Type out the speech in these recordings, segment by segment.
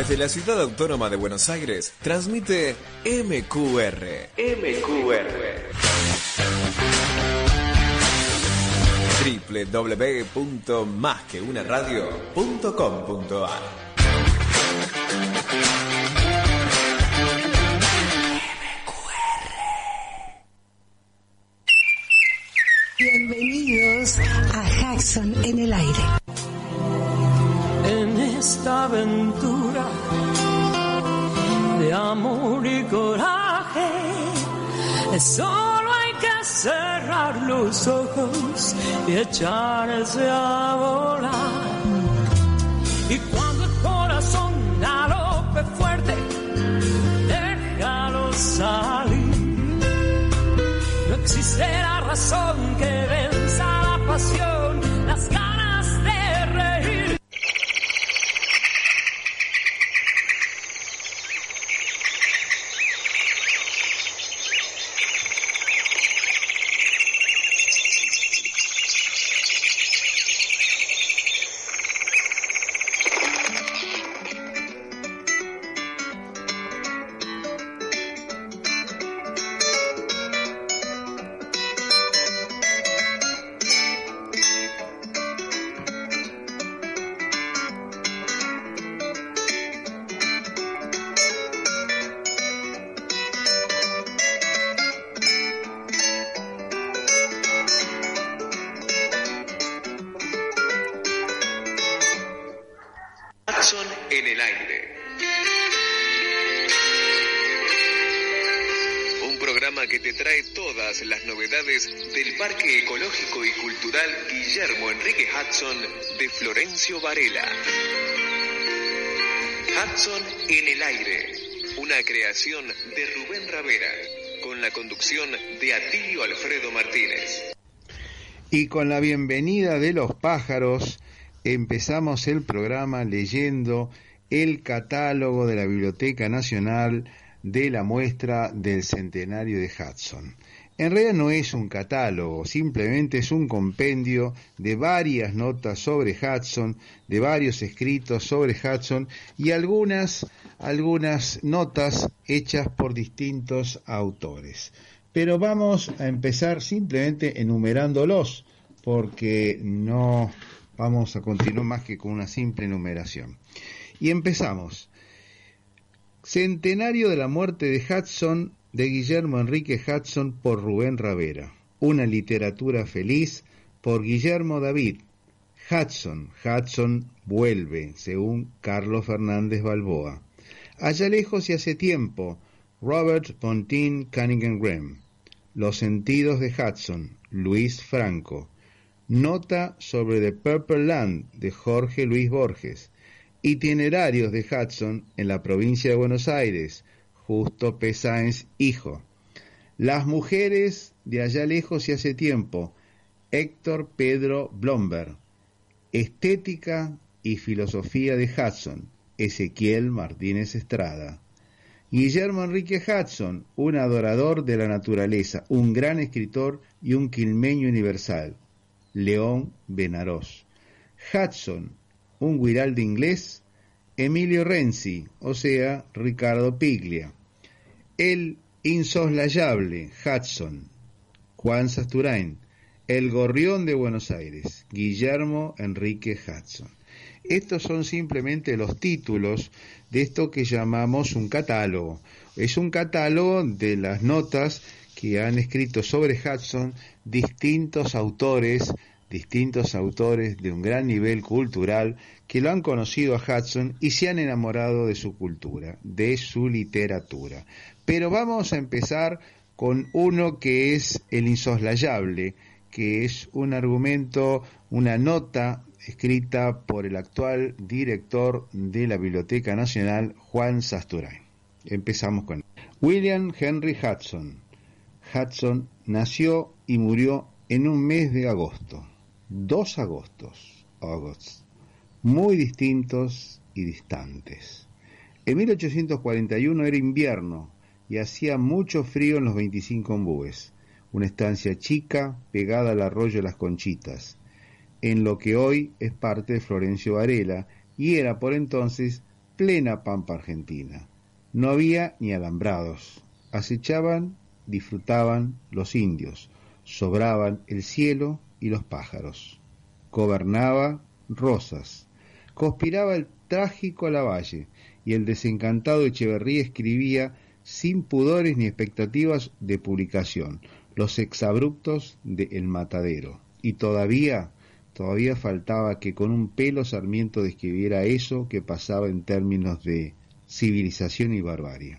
Desde la ciudad autónoma de Buenos Aires, transmite MQR. MQR. www.másqueunaradio.com.ar Bienvenidos a Jackson en el aire. En esta aventura amor y coraje, solo hay que cerrar los ojos y echarse a volar. Y cuando el corazón galope fuerte, déjalo salir. No existirá razón que venza la pasión, Jackson en el aire. Un programa que te trae todas las novedades del Parque Ecológico y Cultural Guillermo Enrique Hudson de Florencio Varela. Hudson en el aire, una creación de Rubén Ravera, con la conducción de Atilio Alfredo Martínez. Y con la bienvenida de los pájaros empezamos el programa leyendo el catálogo de la Biblioteca Nacional de la muestra del centenario de Hudson. En realidad no es un catálogo, simplemente es un compendio de varias notas sobre Hudson, de varios escritos sobre Hudson y algunas, algunas notas hechas por distintos autores. Pero vamos a empezar simplemente enumerándolos, porque no vamos a continuar más que con una simple enumeración. Y empezamos. Centenario de la muerte de Hudson de Guillermo Enrique Hudson por Rubén Ravera. Una literatura feliz por Guillermo David. Hudson, Hudson vuelve, según Carlos Fernández Balboa. Allá lejos y hace tiempo, Robert Pontin Cunningham Graham. Los sentidos de Hudson, Luis Franco. Nota sobre The Purple Land de Jorge Luis Borges. Itinerarios de Hudson en la provincia de Buenos Aires, Justo P. Hijo. Las mujeres de allá lejos y hace tiempo, Héctor Pedro Blomberg. Estética y filosofía de Hudson, Ezequiel Martínez Estrada. Guillermo Enrique Hudson, un adorador de la naturaleza, un gran escritor y un quilmeño universal. León Benarós. Hudson, un guiralde inglés. Emilio Renzi, o sea, Ricardo Piglia. El insoslayable Hudson, Juan Sasturain. El gorrión de Buenos Aires, Guillermo Enrique Hudson. Estos son simplemente los títulos de esto que llamamos un catálogo. Es un catálogo de las notas que han escrito sobre Hudson distintos autores, distintos autores de un gran nivel cultural que lo han conocido a Hudson y se han enamorado de su cultura, de su literatura. Pero vamos a empezar con uno que es el insoslayable, que es un argumento, una nota escrita por el actual director de la Biblioteca Nacional, Juan Sasturain. Empezamos con William Henry Hudson. Hudson nació y murió en un mes de agosto, dos agostos, agost, muy distintos y distantes. En 1841 era invierno y hacía mucho frío en los 25 ombúes, una estancia chica pegada al arroyo Las Conchitas, en lo que hoy es parte de Florencio Varela y era por entonces plena pampa argentina. No había ni alambrados. Acechaban, disfrutaban los indios. Sobraban el cielo y los pájaros. Gobernaba Rosas. Conspiraba el trágico Lavalle y el desencantado Echeverría escribía sin pudores ni expectativas de publicación, los exabruptos de El Matadero. Y todavía, todavía faltaba que con un pelo Sarmiento describiera eso que pasaba en términos de civilización y barbarie.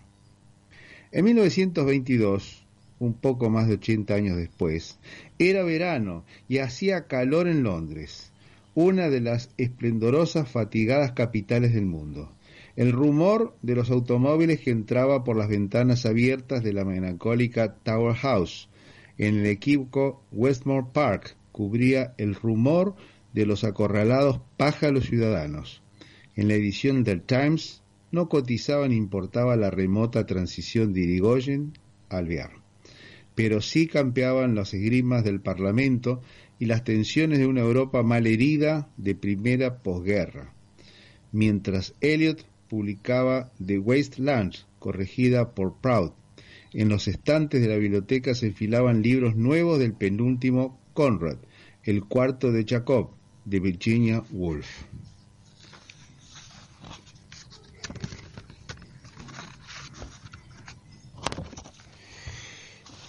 En 1922, un poco más de 80 años después, era verano y hacía calor en Londres, una de las esplendorosas fatigadas capitales del mundo. El rumor de los automóviles que entraba por las ventanas abiertas de la melancólica Tower House en el equipo Westmore Park cubría el rumor de los acorralados pájaros ciudadanos. En la edición del Times no cotizaba ni importaba la remota transición de Irigoyen al Alvear, pero sí campeaban las esgrimas del Parlamento y las tensiones de una Europa mal herida de primera posguerra, mientras Eliot publicaba The Wasteland, corregida por Proud. En los estantes de la biblioteca se enfilaban libros nuevos del penúltimo Conrad, El cuarto de Jacob, de Virginia Woolf.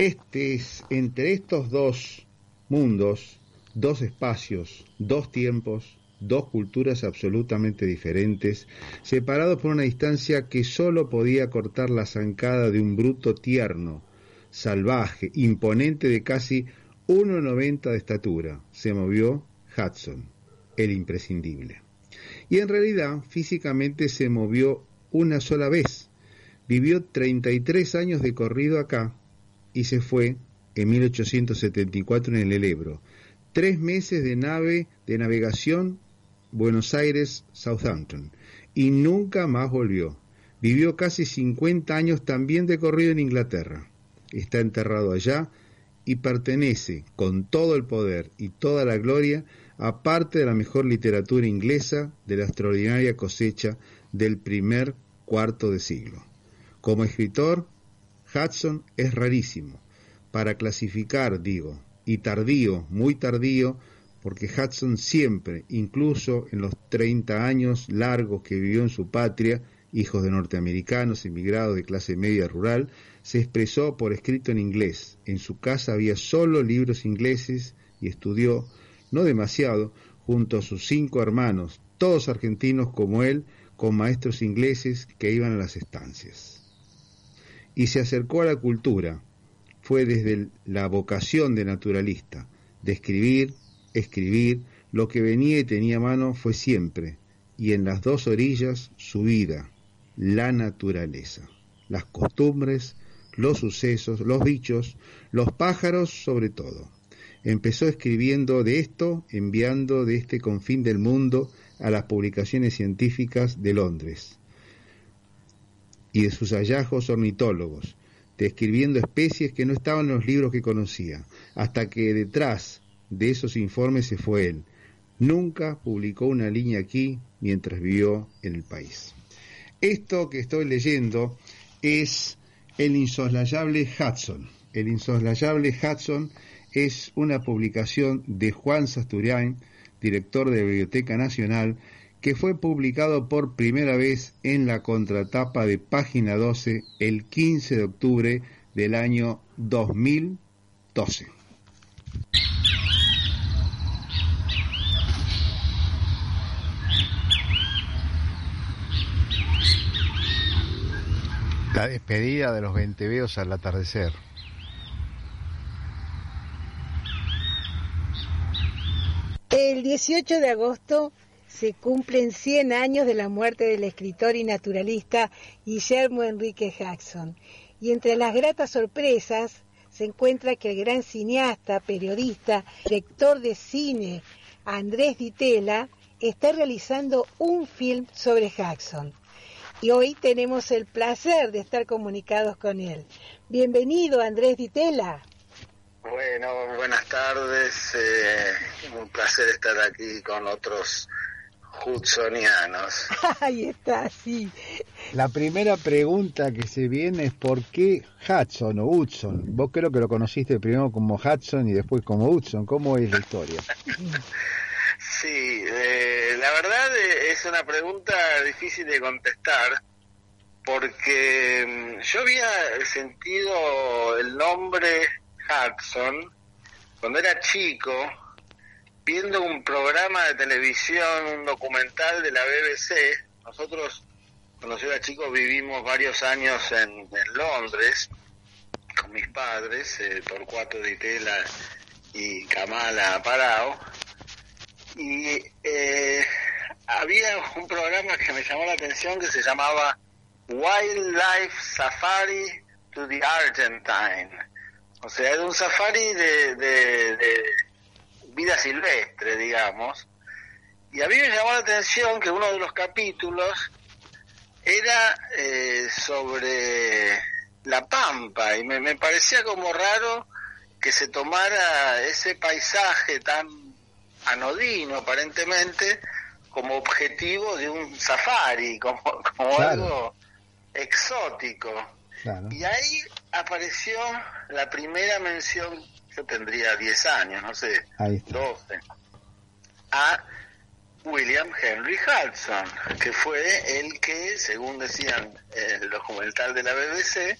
Este es, entre estos dos mundos, dos espacios, dos tiempos, dos culturas absolutamente diferentes, separados por una distancia que sólo podía cortar la zancada de un bruto tierno, salvaje, imponente de casi 1,90 de estatura, se movió Hudson, el imprescindible. Y en realidad físicamente se movió una sola vez. Vivió 33 años de corrido acá y se fue en 1874 en el Ebro. Tres meses de nave de navegación Buenos Aires, Southampton, y nunca más volvió. Vivió casi 50 años también de corrido en Inglaterra. Está enterrado allá y pertenece, con todo el poder y toda la gloria, a parte de la mejor literatura inglesa de la extraordinaria cosecha del primer cuarto de siglo. Como escritor, Hudson es rarísimo, para clasificar, digo, y tardío, muy tardío, porque Hudson siempre, incluso en los 30 años largos que vivió en su patria, hijos de norteamericanos emigrados de clase media rural, se expresó por escrito en inglés. En su casa había solo libros ingleses y estudió, no demasiado, junto a sus cinco hermanos, todos argentinos como él, con maestros ingleses que iban a las estancias. Y se acercó a la cultura. Fue desde la vocación de naturalista, de escribir, escribir, lo que venía y tenía mano fue siempre, y en las dos orillas su vida, la naturaleza, las costumbres, los sucesos, los bichos, los pájaros sobre todo. Empezó escribiendo de esto, enviando de este confín del mundo a las publicaciones científicas de Londres y de sus hallazgos ornitólogos, describiendo especies que no estaban en los libros que conocía, hasta que detrás de esos informes se fue él. Nunca publicó una línea aquí mientras vivió en el país. Esto que estoy leyendo es El insoslayable Hudson. El insoslayable Hudson es una publicación de Juan Sasturian, director de la Biblioteca Nacional, que fue publicado por primera vez en la contratapa de página 12 el 15 de octubre del año 2012. La despedida de los venteveos al atardecer. El 18 de agosto se cumplen 100 años de la muerte del escritor y naturalista Guillermo Enrique Jackson. Y entre las gratas sorpresas se encuentra que el gran cineasta, periodista, director de cine Andrés Ditela está realizando un film sobre Jackson y hoy tenemos el placer de estar comunicados con él. Bienvenido, Andrés Ditela. Bueno, buenas tardes. Eh, un placer estar aquí con otros hudsonianos. Ahí está, sí. La primera pregunta que se viene es ¿por qué Hudson o Hudson? Vos creo que lo conociste primero como Hudson y después como Hudson. ¿Cómo es la historia? Sí, eh, la verdad eh, es una pregunta difícil de contestar porque mm, yo había sentido el nombre Hudson cuando era chico viendo un programa de televisión, un documental de la BBC. Nosotros, cuando yo era chico, vivimos varios años en, Londres con mis padres, eh, Torcuato Di Tela y Kamala Parao y eh, había un programa que me llamó la atención que se llamaba Wildlife Safari to the Argentine. O sea, era un safari de, de, de vida silvestre, digamos. Y a mí me llamó la atención que uno de los capítulos era eh, sobre la pampa y me, me parecía como raro que se tomara ese paisaje tan anodino aparentemente como objetivo de un safari, como, como Claro. algo exótico. Claro. Y ahí apareció la primera mención, yo tendría 10 años, no sé, Ahí está. 12, a William Henry Hudson, que fue el que, según decían el documental de la BBC,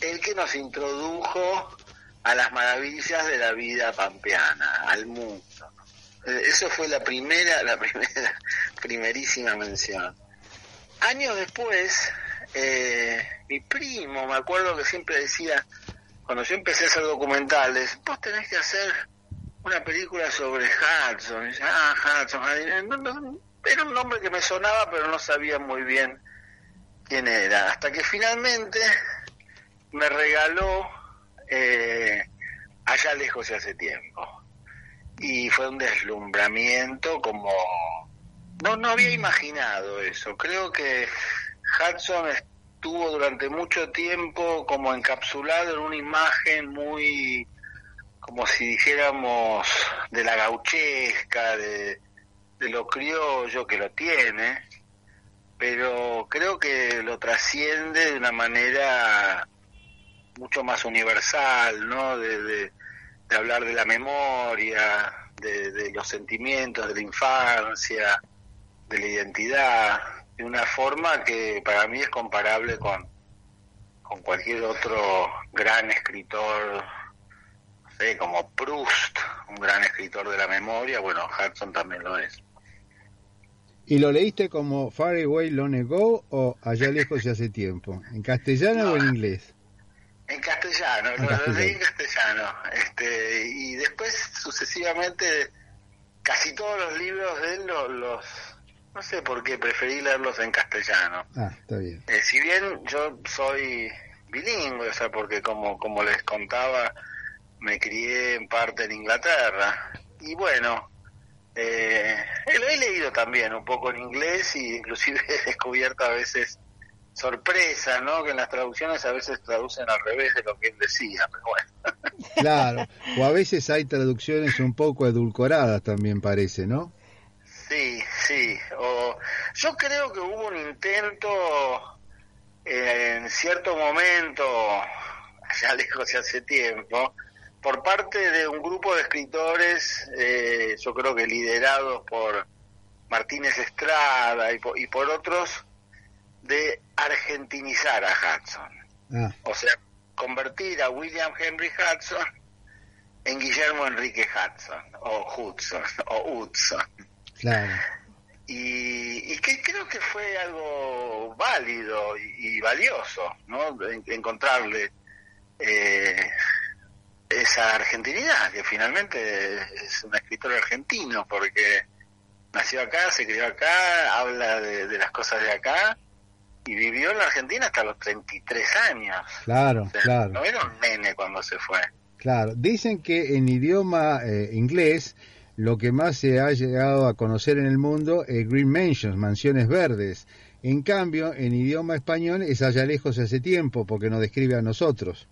el que nos introdujo a las maravillas de la vida pampeana, al mundo. Eh, Eso fue la primera, la primera, primerísima mención. Años después, eh, mi primo, me acuerdo que siempre decía, cuando yo empecé a hacer documentales, vos tenés que hacer una película sobre Hudson. Y decía, ah, Hudson. Era un nombre que me sonaba, pero no sabía muy bien quién era. Hasta que finalmente me regaló eh, Allá lejos hace tiempo. Y fue un deslumbramiento como... No, no había imaginado eso. Creo que Hudson estuvo durante mucho tiempo como encapsulado en una imagen muy, como si dijéramos, de la gauchesca, de, lo criollo que lo tiene, pero creo que lo trasciende de una manera mucho más universal, ¿no? De, hablar de la memoria, de los sentimientos de la infancia, de la identidad, de una forma que para mí es comparable con, con cualquier otro gran escritor, no sé, como Proust, un gran escritor de la memoria, bueno, Hudson también lo es. ¿Y lo leíste como Far Away Long Ago o Allá lejos y hace tiempo? ¿En castellano o en inglés? En castellano, En lo, lo castellano. leí en castellano. Este, y después, sucesivamente, casi todos los libros de él los, los- no sé por qué, preferí leerlos en castellano. Ah, está bien. Eh, si bien yo soy bilingüe, o sea, porque como, como les contaba, me crié en parte en Inglaterra. Y bueno, eh, lo he leído también un poco en inglés y inclusive he descubierto a veces sorpresas, ¿no? Que en las traducciones a veces traducen al revés de lo que él decía, pero bueno. Claro. O a veces hay traducciones un poco edulcoradas también parece, ¿no? Sí, sí. O, yo creo que hubo un intento eh, en cierto momento, allá lejos y hace tiempo, por parte de un grupo de escritores, eh, yo creo que liderados por Martínez Estrada y por, y por otros, de argentinizar a Hudson. Ah, O sea, convertir a William Henry Hudson en Guillermo Enrique Hudson, o Hudson, o Hudson claro. y, y que creo que fue algo válido y, y valioso, ¿no? En- encontrarle eh, esa argentinidad, que finalmente es un escritor argentino, porque nació acá, se crió acá, habla de, de las cosas de acá y vivió en la Argentina hasta los 33 años. Claro, O sea, claro. No era un nene cuando se fue. Claro, dicen que en idioma eh, inglés lo que más se ha llegado a conocer en el mundo es Green Mansions, mansiones verdes. En cambio, en idioma español es allá lejos hace tiempo, porque nos describe a nosotros.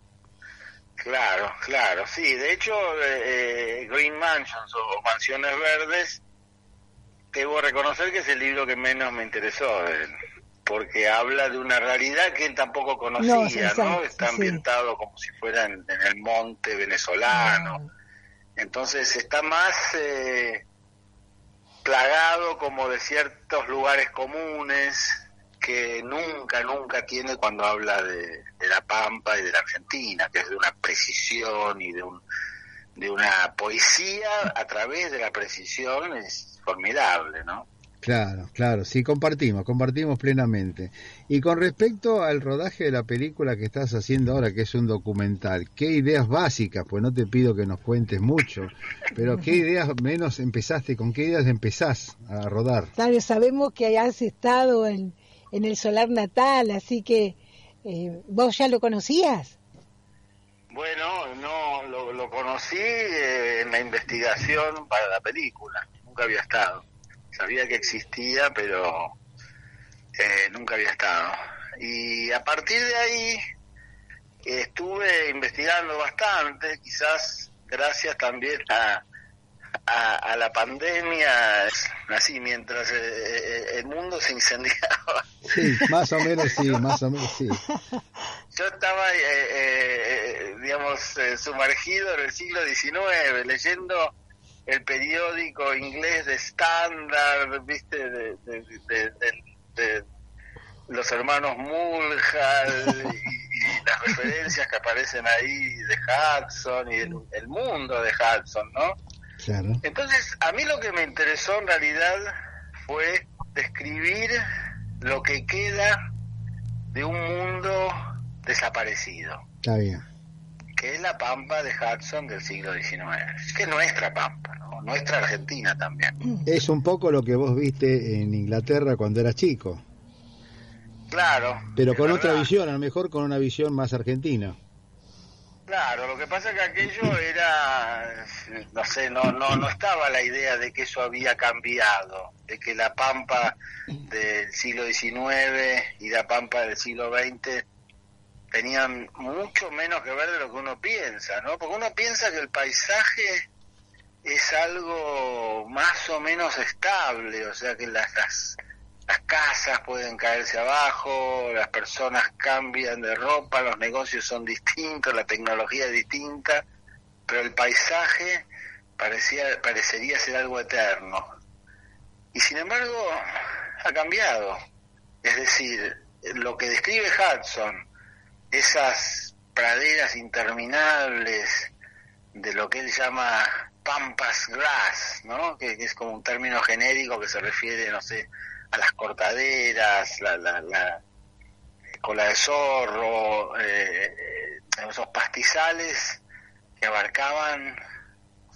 Claro, claro, sí. De hecho, eh, eh, Green Mansions o Mansiones Verdes debo reconocer que es el libro que menos me interesó de él, porque habla de una realidad que él tampoco conocía, ¿no? exacto, Está sí. ambientado como si fuera en, en el monte venezolano. Entonces está más eh, plagado como de ciertos lugares comunes que nunca, nunca tiene cuando habla de, de la Pampa y de la Argentina, que es de una precisión y de, un, de una poesía a través de la precisión, es formidable, ¿no? Claro, claro, sí, compartimos, compartimos plenamente. Y con respecto al rodaje de la película que estás haciendo ahora, que es un documental, ¿qué ideas básicas? Pues no te pido que nos cuentes mucho, pero ¿qué ideas menos empezaste, con qué ideas empezás a rodar? Claro, sabemos que hayas estado en, en el solar natal, así que eh, vos ya lo conocías. Bueno, no, lo, lo conocí eh, en la investigación para la película, nunca había estado. Sabía que existía, pero eh, nunca había estado. Y a partir de ahí estuve investigando bastante, quizás gracias también a, a, a la pandemia, así mientras eh, eh, el mundo se incendiaba. Sí, más o menos sí, más o menos sí. Yo estaba, eh, eh, digamos, eh, sumergido en el siglo XIX, leyendo el periódico inglés de Standard, viste, de, de- de- de- de los hermanos Mulhall y, y las referencias que aparecen ahí de Hudson y el, el mundo de Hudson, ¿no? Claro. Entonces, a mí lo que me interesó en realidad fue describir lo que queda de un mundo desaparecido, Está bien. Que es la pampa de Hudson del siglo XIX, que es nuestra pampa, ¿no? nuestra Argentina también. Es un poco lo que vos viste en Inglaterra cuando eras chico, Claro. pero con otra verdad. visión, a lo mejor con una visión más argentina. Claro, lo que pasa es que aquello era, no sé, no, no, no estaba la idea de que eso había cambiado, de que la pampa del siglo XIX y la pampa del siglo XX tenían mucho menos que ver de lo que uno piensa, ¿no? Porque uno piensa que el paisaje es algo más o menos estable, o sea que las, las, las casas pueden caerse abajo, las personas cambian de ropa, los negocios son distintos, la tecnología es distinta, pero el paisaje parecía, parecería ser algo eterno. Y sin embargo, ha cambiado. Es decir, lo que describe Hudson, esas praderas interminables de lo que él llama pampas grass, ¿no? Que, es como un término genérico que se refiere, no sé, a las cortaderas, la, la, la cola de zorro, eh, eh, esos pastizales que abarcaban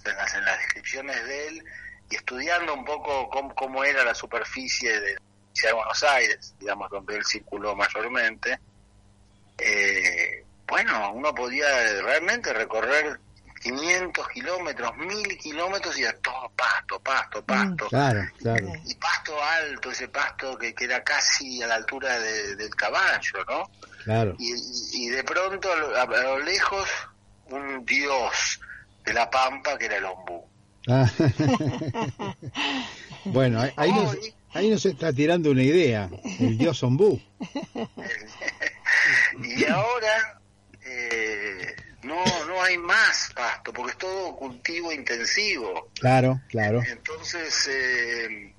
en las, en las descripciones de él y estudiando un poco cómo, cómo era la superficie de, de Buenos Aires, digamos, donde él circuló mayormente, eh, bueno, uno podía realmente recorrer 500 kilómetros, 1000 kilómetros y era todo pasto, pasto, pasto. Claro, claro. Y pasto alto, ese pasto que, que era casi a la altura de- del caballo, ¿no? Claro. Y, de pronto a lo, a lo lejos un dios de la pampa que era el ombú. Ah. bueno, ahí, ahí nos, ahí nos está tirando una idea, el dios ombú. Y ahora eh, no, no hay más pasto, porque es todo cultivo intensivo. Claro, claro. Entonces eh,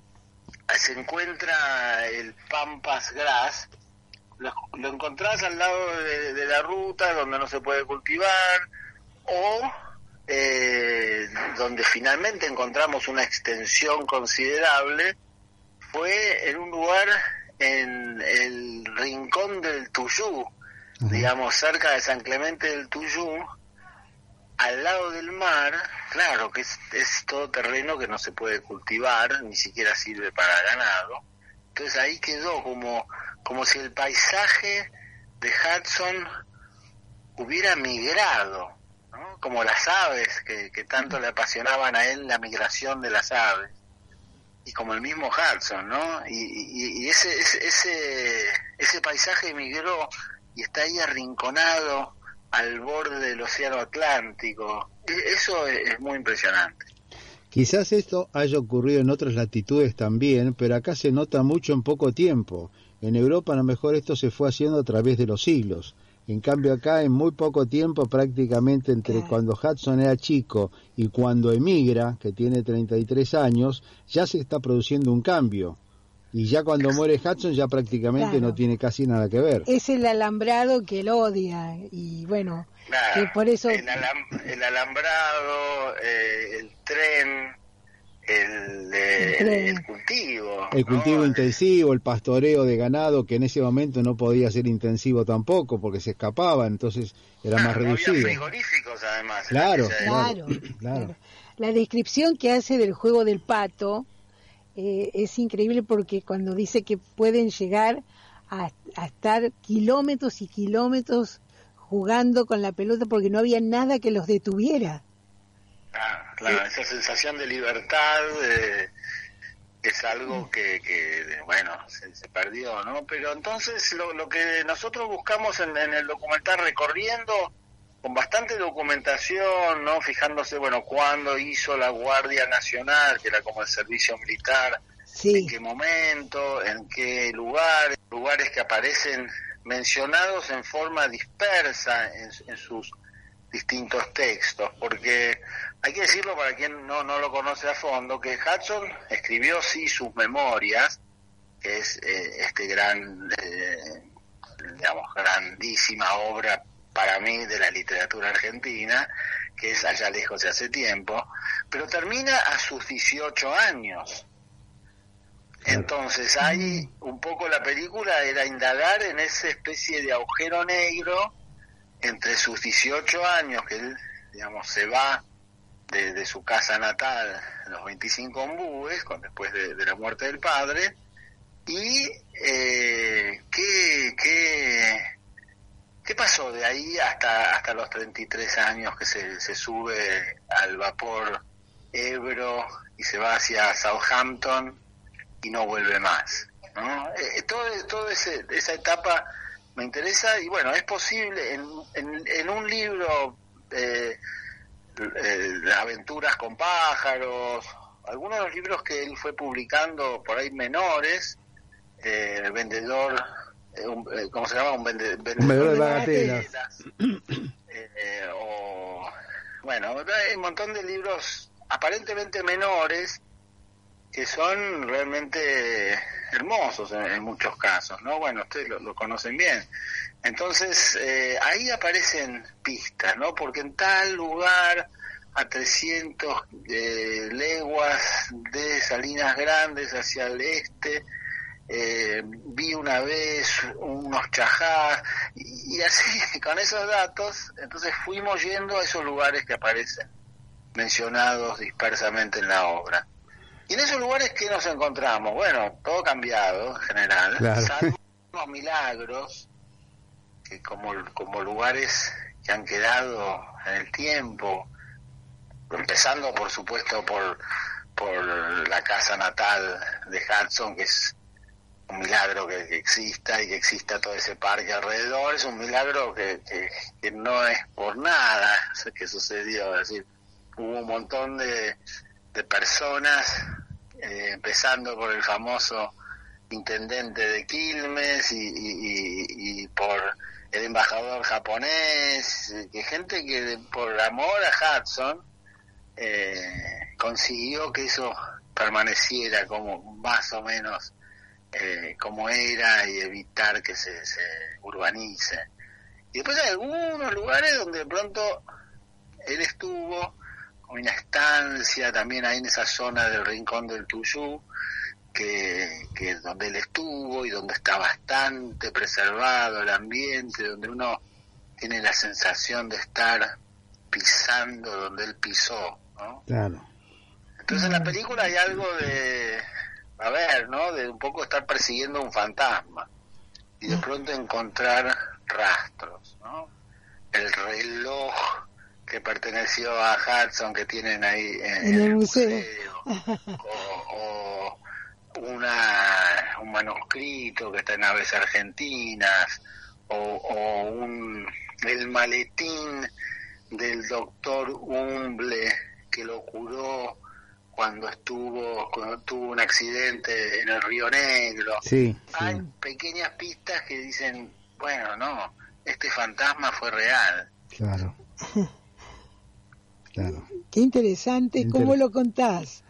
se encuentra el Pampas Grass, lo, lo encontrás al lado de, de la ruta donde no se puede cultivar o eh, donde finalmente encontramos una extensión considerable fue en un lugar en el rincón del Tuyú, digamos cerca de San Clemente del Tuyú, al lado del mar, claro que es, es todo terreno que no se puede cultivar, ni siquiera sirve para ganado. Entonces ahí quedó como, como si el paisaje de Hudson hubiera migrado, ¿no? como las aves, que, que tanto le apasionaban a él la migración de las aves, y como el mismo Hudson, ¿no? Y, ese, ese, ese, paisaje migró y está ahí arrinconado al borde del Océano Atlántico. Eso es, es muy impresionante. Quizás esto haya ocurrido en otras latitudes también, pero acá se nota mucho en poco tiempo. En Europa a lo mejor esto se fue haciendo a través de los siglos. En cambio acá en muy poco tiempo, prácticamente entre Claro. cuando Hudson era chico y cuando emigra, que tiene 33 años, ya se está produciendo un cambio. Y ya cuando muere Hudson ya prácticamente Claro. no tiene casi nada que ver. Es el alambrado que él odia y bueno, Claro, que por eso el, alam- el alambrado, eh, el tren, el, El tren. el cultivo. El cultivo ¿no? intensivo, el pastoreo de ganado, que en ese momento no podía ser intensivo tampoco porque se escapaba, entonces era más no había reducido. frigoríficos además. Claro, Claro. claro. La descripción que hace del juego del pato eh, es increíble porque cuando dice que pueden llegar a, a estar kilómetros y kilómetros jugando con la pelota porque no había nada que los detuviera. Ah, claro, esa sensación de libertad eh, es algo que, que, bueno, se, se perdió, ¿no? Pero entonces lo, lo que nosotros buscamos en, en el documental recorriendo con bastante documentación, ¿no? Fijándose, bueno, cuándo hizo la Guardia Nacional, que era como el servicio militar, Sí, en qué momento, en qué lugar, lugares que aparecen mencionados en forma dispersa en, en sus distintos textos, porque hay que decirlo para quien no, no lo conoce a fondo, que Hudson escribió sí sus memorias, que es eh, este gran, eh, digamos, grandísima obra para mí de la literatura argentina, que es Allá lejos de hace tiempo, pero termina a sus 18 años. Entonces ahí un poco la película era indagar en esa especie de agujero negro entre sus 18 años, que él, digamos, se va de, su casa natal, los 25 ombúes, con, después de, la muerte del padre, y eh, qué, qué, qué pasó de ahí hasta, hasta los 33 años que se, se sube al vapor Ebro y se va hacia Southampton y no vuelve más. ¿no? Eh, todo, todo esa etapa me interesa y bueno, es posible en, en, en un libro, eh, eh, Aventuras con pájaros, algunos de los libros que él fue publicando por ahí menores, eh, el vendedor, eh, un- eh, ¿cómo se llama? Un, vende- vendedor, vendedor de bagatelas. bagatelas. Eh, o, bueno, hay un montón de libros aparentemente menores que son realmente hermosos en, en muchos casos, ¿no? Bueno, ustedes lo, conocen bien. Entonces, eh, ahí aparecen pistas, ¿no? Porque en tal lugar, a 300 eh, leguas de Salinas Grandes hacia el este, eh, vi una vez unos chajás, y así, con esos datos, entonces fuimos yendo a esos lugares que aparecen mencionados dispersamente en la obra. Y en esos lugares que nos encontramos, bueno, todo cambiado en general, Claro. salvo unos milagros, que como, como lugares que han quedado en el tiempo, empezando por supuesto por, por la casa natal de Hudson, que es un milagro que, que exista y que exista todo ese parque alrededor, es un milagro que, que, que no es por nada que sucedió, es decir, hubo un montón de, de personas, eh, empezando por el famoso intendente de Quilmes y, y- por el embajador japonés, que gente que por amor a Hudson eh, consiguió que eso permaneciera como más o menos eh, como era y evitar que se, se urbanice. Y después hay algunos lugares donde de pronto él estuvo una estancia también ahí en esa zona del rincón del Tuyú, que, que es donde él estuvo y donde está bastante preservado el ambiente, donde uno tiene la sensación de estar pisando donde él pisó, ¿no? Claro. Entonces en la película hay algo de, a ver, ¿no? De un poco estar persiguiendo un fantasma y de pronto encontrar rastros, ¿no? El reloj que perteneció a Hudson que tienen ahí en, En el el museo. o, o una, un manuscrito que está en Aves Argentinas, o, o un, el maletín del doctor Humble que lo curó cuando estuvo, cuando tuvo un accidente en el Río Negro. Sí, Hay sí, pequeñas pistas que dicen, bueno, no, este fantasma fue real. claro. Claro. Qué interesante, Inter- ¿cómo lo contás?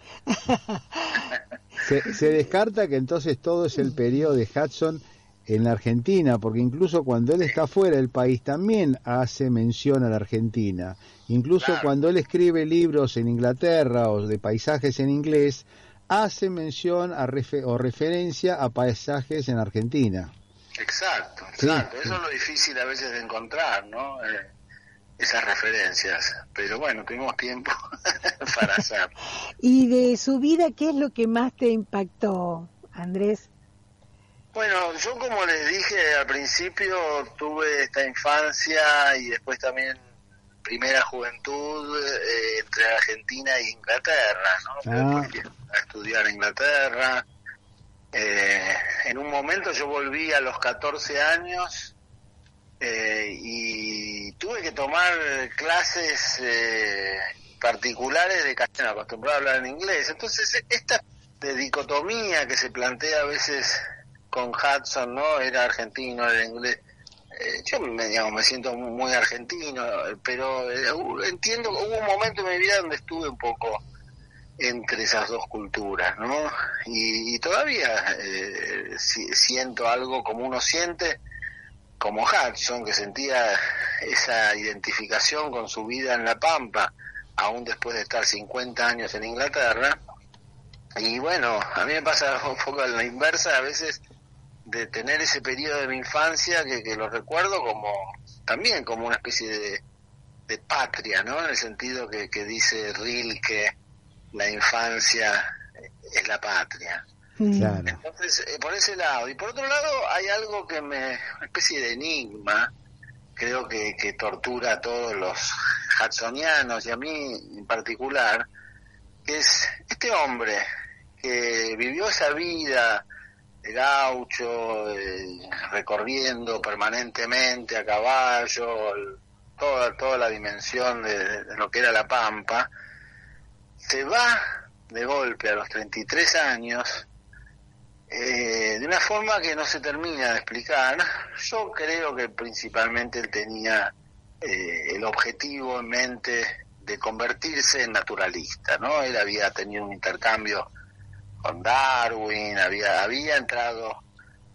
Se, se descarta que entonces todo es el periodo de Hudson en la Argentina, porque incluso cuando él está fuera del país también hace mención a la Argentina. Incluso Claro. cuando él escribe libros en Inglaterra o de paisajes en inglés, hace mención a refe- o referencia a paisajes en Argentina. Exacto, exacto. sí. Eso es lo difícil a veces de encontrar, ¿no? Eh, esas referencias. Pero bueno, tuvimos tiempo para hacer. Y de su vida, ¿qué es lo que más te impactó, Andrés? Bueno, yo como les dije al principio, tuve esta infancia y después también primera juventud eh, entre Argentina e Inglaterra, ¿no? Ah. A estudiar en Inglaterra. Eh, en un momento yo volví a los 14 años eh, y tuve que tomar clases eh, particulares de castellano, acostumbrado a hablar en inglés. Entonces, esta de dicotomía que se plantea a veces con Hudson, ¿no? Era argentino, era inglés. Eh, yo me, digamos, me siento muy, argentino, pero eh, entiendo, hubo un momento en mi vida donde estuve un poco entre esas dos culturas, ¿no? Y, y todavía eh, si- siento algo como uno siente, como Hudson, que sentía esa identificación con su vida en La Pampa, aún después de estar 50 años en Inglaterra. Y bueno, a mí me pasa un poco a la inversa, a veces de tener ese periodo de mi infancia que, que lo recuerdo como también como una especie de, de patria, ¿no? En el sentido que, que dice Rilke, la infancia es la patria. Claro. Entonces, eh, por ese lado. Y por otro lado, hay algo que me. una especie de enigma, creo que, que tortura a todos los hudsonianos y a mí en particular, que es este hombre que vivió esa vida de gaucho, eh, recorriendo permanentemente a caballo, el- toda, toda la dimensión de, de lo que era la Pampa, se va de golpe a los 33 años eh, de una forma que no se termina de explicar. Yo creo que principalmente él tenía eh, el objetivo en mente de convertirse en naturalista, ¿no? Él había tenido un intercambio con Darwin, había, había entrado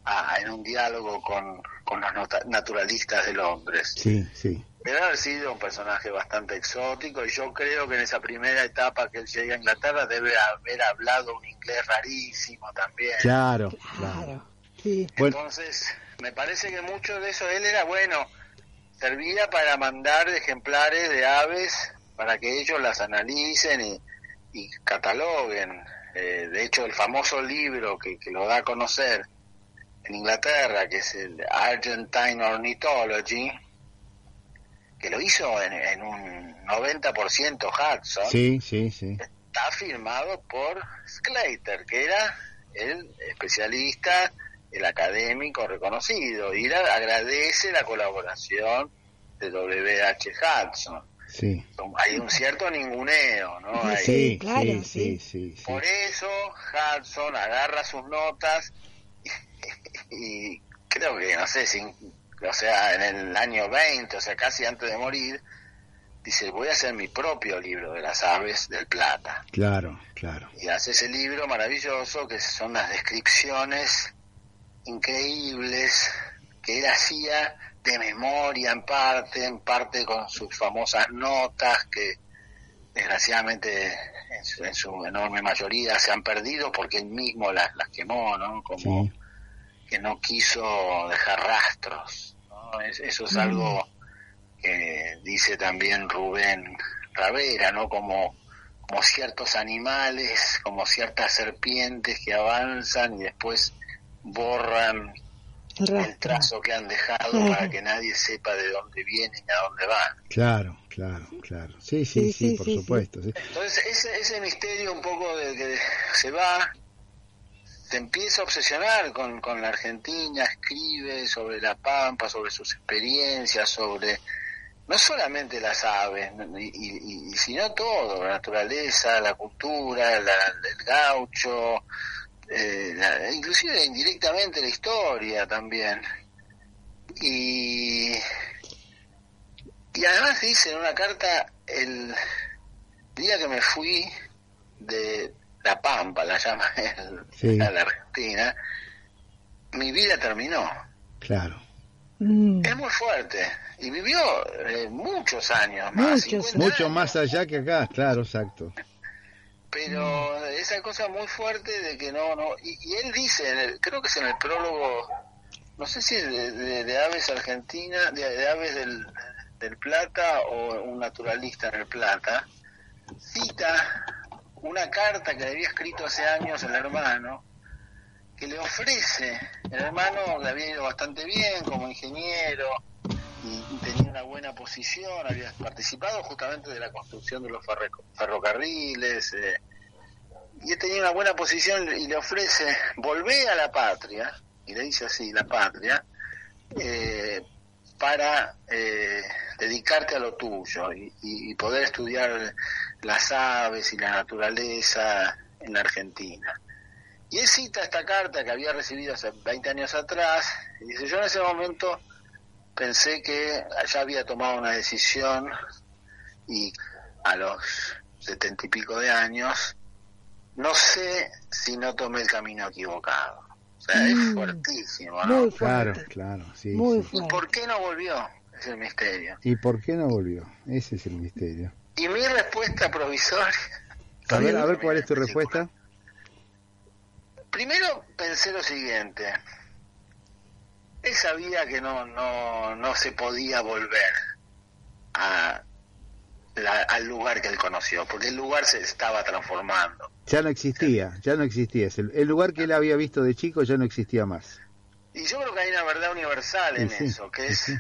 a- en un diálogo con, con los naturalistas del hombre. Sí, sí. Debe haber sido un personaje bastante exótico y yo creo que en esa primera etapa que él llega a Inglaterra debe haber hablado un inglés rarísimo también. Claro, claro. Claro, sí. Bueno, Entonces, me parece que mucho de eso él era bueno, servía para mandar ejemplares de aves para que ellos las analicen y, y cataloguen. Eh, de hecho, el famoso libro que, que lo da a conocer en Inglaterra, que es el Argentine Ornithology, que lo hizo en, en un 90% Hudson, sí, sí, sí. está firmado por Sclater, que era el especialista, el académico reconocido. Y él agradece la colaboración de W.H. Hudson. Sí. Hay un cierto ninguneo, ¿no? Ahí. Sí, claro, sí, sí. sí, sí, sí. Por eso Hudson agarra sus notas y, y creo que, no sé, sin, o sea, en el año 20, o sea, casi antes de morir, dice, voy a hacer mi propio libro de las aves del plata. Claro, claro. Y hace ese libro maravilloso que son las descripciones increíbles que él hacía de memoria en parte, en parte con sus famosas notas que desgraciadamente en su, en su enorme mayoría se han perdido porque él mismo las, las quemó, ¿no? Como Sí. Que no quiso dejar rastros. ¿no? Es- eso es algo que dice también Rubén Ravera, ¿no? Como, como ciertos animales, como ciertas serpientes que avanzan y después borran El trazo que han dejado para que nadie sepa de dónde vienen y a dónde van. Claro, claro, claro. Sí, sí, Sí, sí, sí, por sí, supuesto. sí. Entonces ese, ese misterio un poco de que se va, se empieza a obsesionar con, con la Argentina, escribe sobre la Pampa, sobre sus experiencias, sobre no solamente las aves, y, sino todo, la naturaleza, la cultura, el gaucho, eh, inclusive indirectamente la historia también. Y, y además dice en una carta, el día que me fui de La Pampa, la llama él, Sí. a la Argentina, mi vida terminó. Claro. Mm. Es muy fuerte. Y vivió eh, muchos años más. Muchos 50 Mucho años. más allá que acá, claro, exacto. Pero esa cosa muy fuerte de que no, no. Y, y él dice, en el- creo que es en el prólogo, no sé si es de, de- de Aves Argentina, de, de Aves del, del Plata o un naturalista en el Plata, cita una carta que le había escrito hace años el hermano, que le ofrece, el hermano le había ido bastante bien como ingeniero y tenía una buena posición, había participado justamente de la construcción de los ferrocarriles, eh, y tenía una buena posición y le ofrece volver a la patria, y le dice así, la patria, eh, para eh, dedicarte a lo tuyo y, poder estudiar las aves y la naturaleza en la Argentina. Y él cita esta carta que había recibido hace 20 años atrás, y dice, yo en ese momento pensé que ya había tomado una decisión y a los setenta y pico de años, no sé si no tomé el camino equivocado. Es Mm. fuertísimo, ¿no? Muy Claro, fuerte. claro, sí. Muy sí. ¿Y fuerte. por qué no volvió? Es el misterio. ¿Y por qué no volvió? Ese es el misterio. Y mi respuesta provisoria... A ver, a ver cuál es tu respuesta. Primero pensé lo siguiente. Él sabía que no, no, no se podía volver a la- al lugar que él conoció, porque el lugar se estaba transformando. Ya no existía, ya no existía. El, el lugar que él había visto de chico ya no existía más. Y yo creo que hay una verdad universal en Sí, sí, eso, que es sí.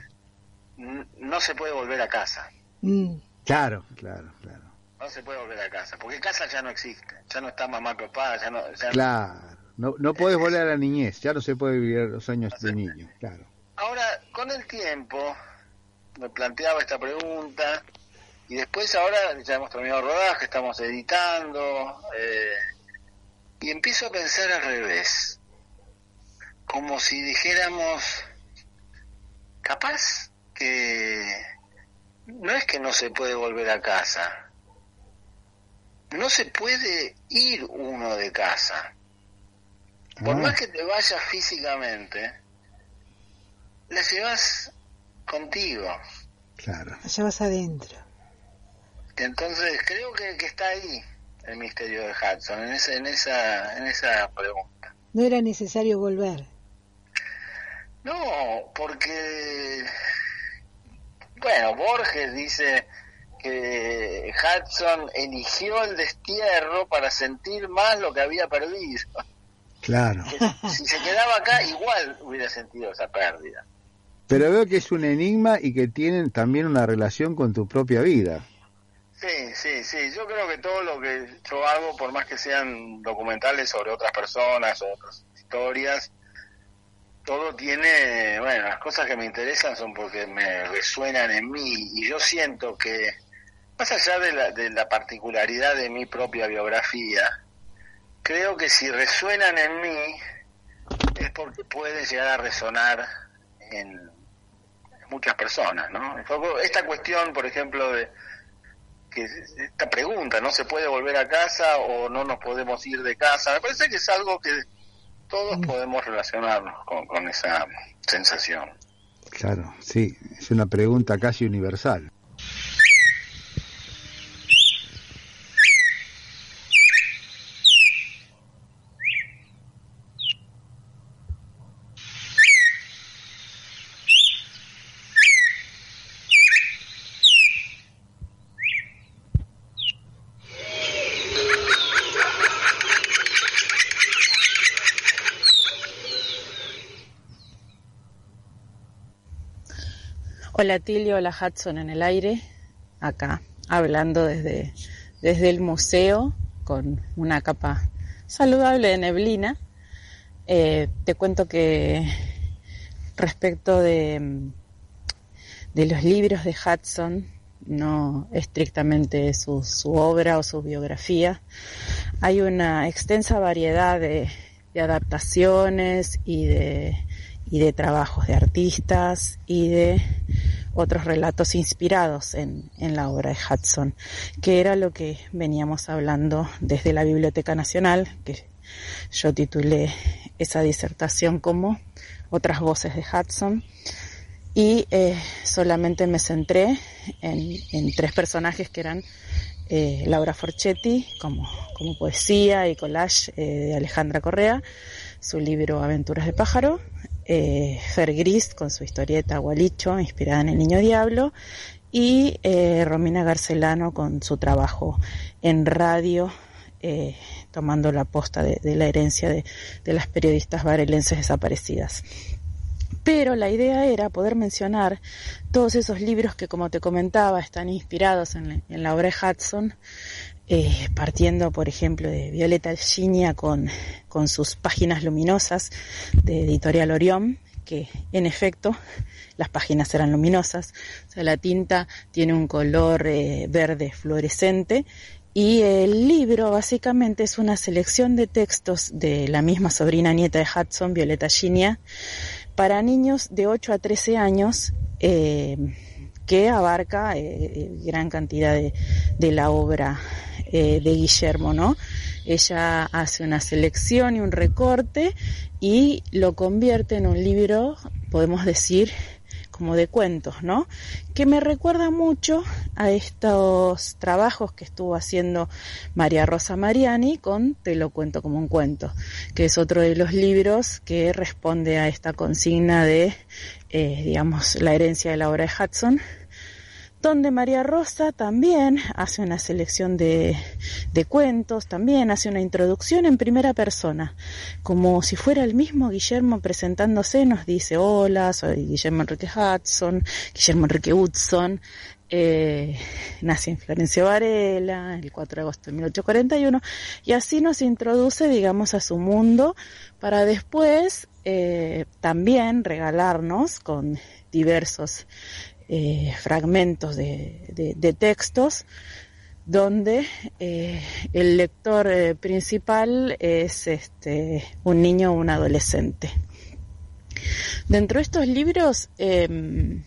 no se puede volver a casa. Mm. Claro, claro, claro. No se puede volver a casa, porque casa ya no existe, ya no está mamá, papá, ya no... ya no- Claro. No, no podés volver a la niñez, ya no se puede vivir los años de niño, claro. Ahora, con el tiempo, me planteaba esta pregunta, y después ahora ya hemos terminado el rodaje, estamos editando, eh, y empiezo a pensar al revés, como si dijéramos, capaz que no es que no se puede volver a casa, no se puede ir uno de casa. Por Ah, más que te vayas físicamente, la llevas contigo. claro. Allá vas adentro. Entonces creo que, que está ahí el misterio de Hudson, en esa, en esa, en esa pregunta. No era necesario volver. No, porque, bueno, Borges dice que Hudson eligió el destierro para sentir más lo que había perdido. Claro. Que si se quedaba acá, igual hubiera sentido esa pérdida. Pero veo que es un enigma y que tienen también una relación con tu propia vida. Sí, sí, sí. Yo creo que todo lo que yo hago, por más que sean documentales sobre otras personas o otras historias, todo tiene, bueno, las cosas que me interesan son porque me resuenan en mí y yo siento que, más allá de la, de la particularidad de mi propia biografía, creo que si resuenan en mí es porque pueden llegar a resonar en muchas personas, ¿no? Esta cuestión, por ejemplo, de que esta pregunta, ¿no se puede volver a casa o no nos podemos ir de casa? Me parece que es algo que todos podemos relacionarnos con, con esa sensación. Claro, sí, es una pregunta casi universal. Hola Tilio, hola Hudson en el aire, acá, hablando desde, desde el museo con una capa saludable de neblina. Eh, te cuento que respecto de, de los libros de Hudson, no estrictamente su, su obra o su biografía. Hay una extensa variedad de, de adaptaciones y de, y de trabajos de artistas y de otros relatos inspirados en, en, la obra de Hudson, que era lo que veníamos hablando desde la Biblioteca Nacional, que yo titulé esa disertación como Otras voces de Hudson, y eh, solamente me centré en, en, tres personajes que eran eh, Laura Forchetti como, como poesía y collage eh, de Alejandra Correa, su libro Aventuras de pájaro, eh, Fer Gris con su historieta Gualicho, inspirada en El Niño Diablo, y eh, Romina Garcelano con su trabajo en radio, eh, tomando la posta de, la herencia de, de, las periodistas varelenses desaparecidas. Pero la idea era poder mencionar todos esos libros que, como te comentaba, están inspirados en, en la obra de Hudson, eh, partiendo, por ejemplo, de Violeta Alginia con, sus páginas luminosas de Editorial Orión, que en efecto las páginas eran luminosas, o sea, la tinta tiene un color eh, verde fluorescente y el libro básicamente es una selección de textos de la misma sobrina nieta de Hudson, Violeta Ginia, para niños de 8 a 13 años, eh, que abarca gran cantidad de la obra eh, de Guillermo, ¿no? Ella hace una selección y un recorte y lo convierte en un libro, podemos decir, como de cuentos, ¿no? Que me recuerda mucho a estos trabajos que estuvo haciendo María Rosa Mariani con Te lo cuento como un cuento, que es otro de los libros que responde a esta consigna de, eh, digamos, la herencia de la obra de Hudson, donde María Rosa también hace una selección de, de, cuentos, también hace una introducción en primera persona, como si fuera el mismo Guillermo presentándose, nos dice, hola, soy Guillermo Enrique Hudson, Guillermo Enrique Hudson, eh, nací en Florencio Varela el 4 de agosto de 1841 y así nos introduce, digamos, a su mundo para después eh, también regalarnos con diversos eh, fragmentos de, textos donde eh, el lector eh, principal es este, un niño o un adolescente. Dentro de estos libros eh,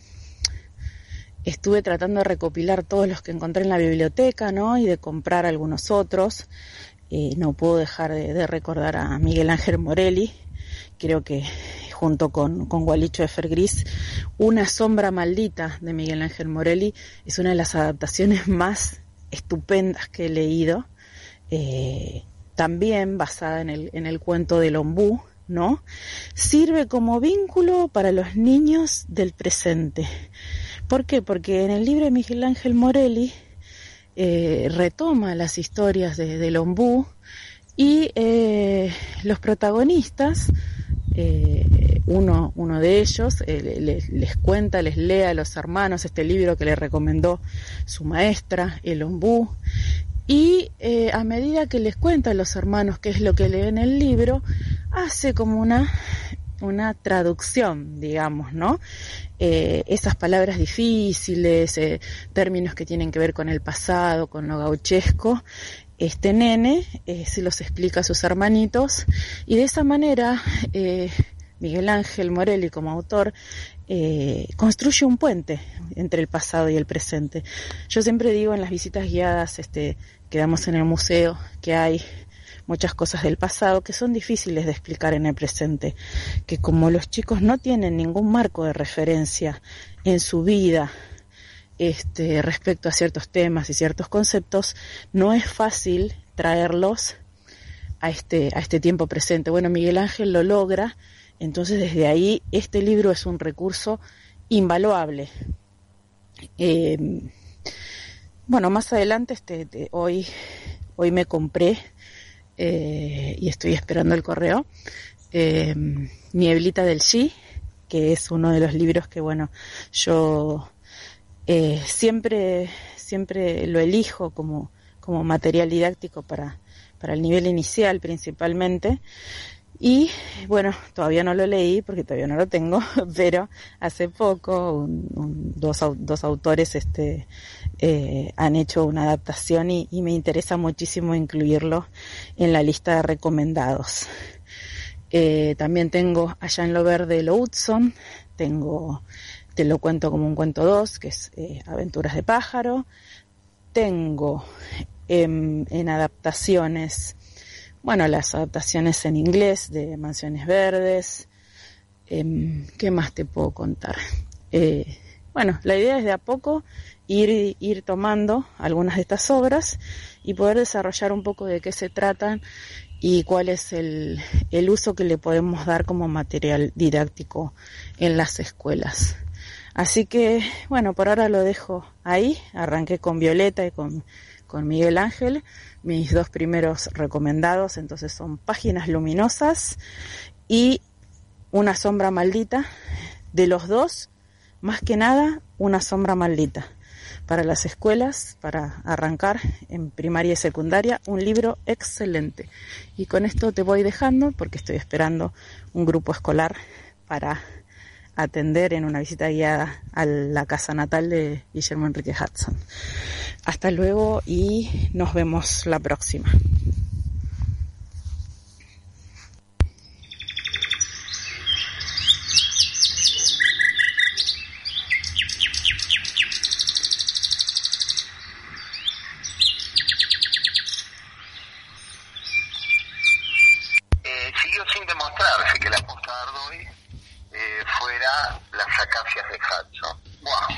estuve tratando de recopilar todos los que encontré en la biblioteca ¿no? y de comprar algunos otros. No puedo dejar de, de recordar a Miguel Ángel Morelli, creo que junto con, con Gualicho de Fergris, Una sombra maldita de Miguel Ángel Morelli es una de las adaptaciones más estupendas que he leído, eh, también basada en el, en el cuento del ombú, ¿no? Sirve como vínculo para los niños del presente. ¿Por qué? Porque en el libro de Miguel Ángel Morelli eh, retoma las historias de, del ombú y eh, los protagonistas eh, uno, uno de ellos eh, les, cuenta, les lee a los hermanos este libro que le recomendó su maestra, el ombú, y eh, a medida que les cuenta a los hermanos qué es lo que lee en el libro, hace como una, una traducción, digamos, ¿no? Esas palabras difíciles, términos que tienen que ver con el pasado, con lo gauchesco, este nene eh, se los explica a sus hermanitos y de esa manera eh, Miguel Ángel Morelli como autor eh, construye un puente entre el pasado y el presente. Yo siempre digo en las visitas guiadas este, que damos en el museo que hay muchas cosas del pasado que son difíciles de explicar en el presente, que como los chicos no tienen ningún marco de referencia en su vida, este, respecto a ciertos temas y ciertos conceptos, no es fácil traerlos a este, a este tiempo presente. Bueno, Miguel Ángel lo logra, entonces desde ahí este libro es un recurso invaluable. Eh, bueno, más adelante, este, hoy, hoy me compré eh, y estoy esperando el correo, eh, Nieblita del Sí, que es uno de los libros que, bueno, yo eh, siempre, siempre lo elijo como, como material didáctico para, para el nivel inicial principalmente. Y bueno, todavía no lo leí porque todavía no lo tengo, pero hace poco dos, dos, autores este, eh, han hecho una adaptación y, me interesa muchísimo incluirlo en la lista de recomendados. Eh, también tengo Allá en lo Verde de Hudson, tengo Te lo cuento como un cuento 2, que es eh, Aventuras de Pájaro, tengo en, en adaptaciones bueno, las adaptaciones en inglés de Mansiones Verdes. Eh, ¿Qué más te puedo contar? Eh, bueno, la idea es de a poco ir, ir tomando algunas de estas obras y poder desarrollar un poco de qué se tratan y cuál es el, el uso que le podemos dar como material didáctico en las escuelas. Así que, bueno, por ahora lo dejo ahí. Arranqué con Violeta y con, Miguel Ángel mis dos primeros recomendados, entonces son Páginas Luminosas y Una Sombra Maldita. De los dos, más que nada, Una Sombra Maldita. Para las escuelas, para arrancar en primaria y secundaria, un libro excelente. Y con esto te voy dejando porque estoy esperando un grupo escolar para atender en una visita guiada a la casa natal de Guillermo Enrique Hudson. Hasta luego y nos vemos la próxima. Eh, siguió sin demostrarse que la posta de Ardoy eh, fuera las acacias de Hudson. Wow.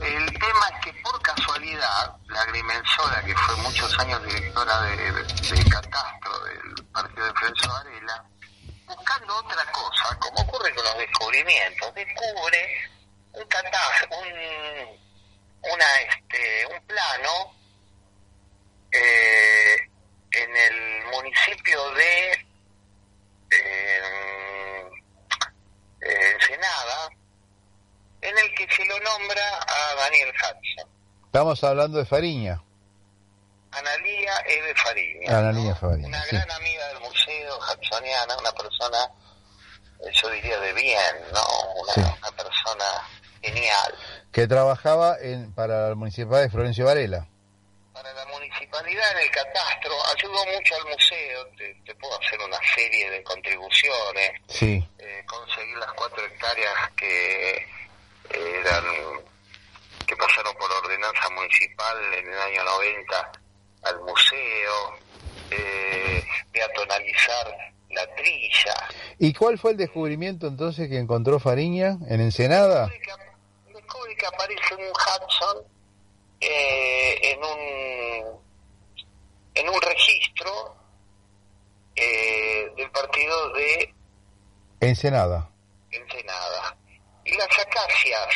El tema es que por casualidad, la agrimensora, que fue muchos años directora de, de, de catastro del Partido de Defensa Varela, buscando otra cosa, como ocurre con los descubre un un, una, este, un plano eh, en el municipio de eh, Ensenada, en el que se lo nombra a Daniel Hudson. Estamos hablando de Fariña. Analía Eve Fariña. Analía ¿no? Fariña, Una sí. gran amiga del museo, hudsoniana, una persona, yo diría de bien, ¿no? Una, Sí. una persona genial. Que trabajaba en, para la municipalidad de Florencio Varela. Para la municipalidad en el catastro ayudó mucho al museo, te, te puedo hacer una serie de contribuciones, Sí. eh, conseguir las cuatro hectáreas que eran que pasaron por ordenanza municipal en el año 90 al museo, eh, peatonalizar la trilla. ¿Y cuál fue el descubrimiento entonces que encontró Fariña en Ensenada? Descubre que, aparece un Hudson eh, en un en un registro eh, del partido de Ensenada. Ensenada. Y las acacias,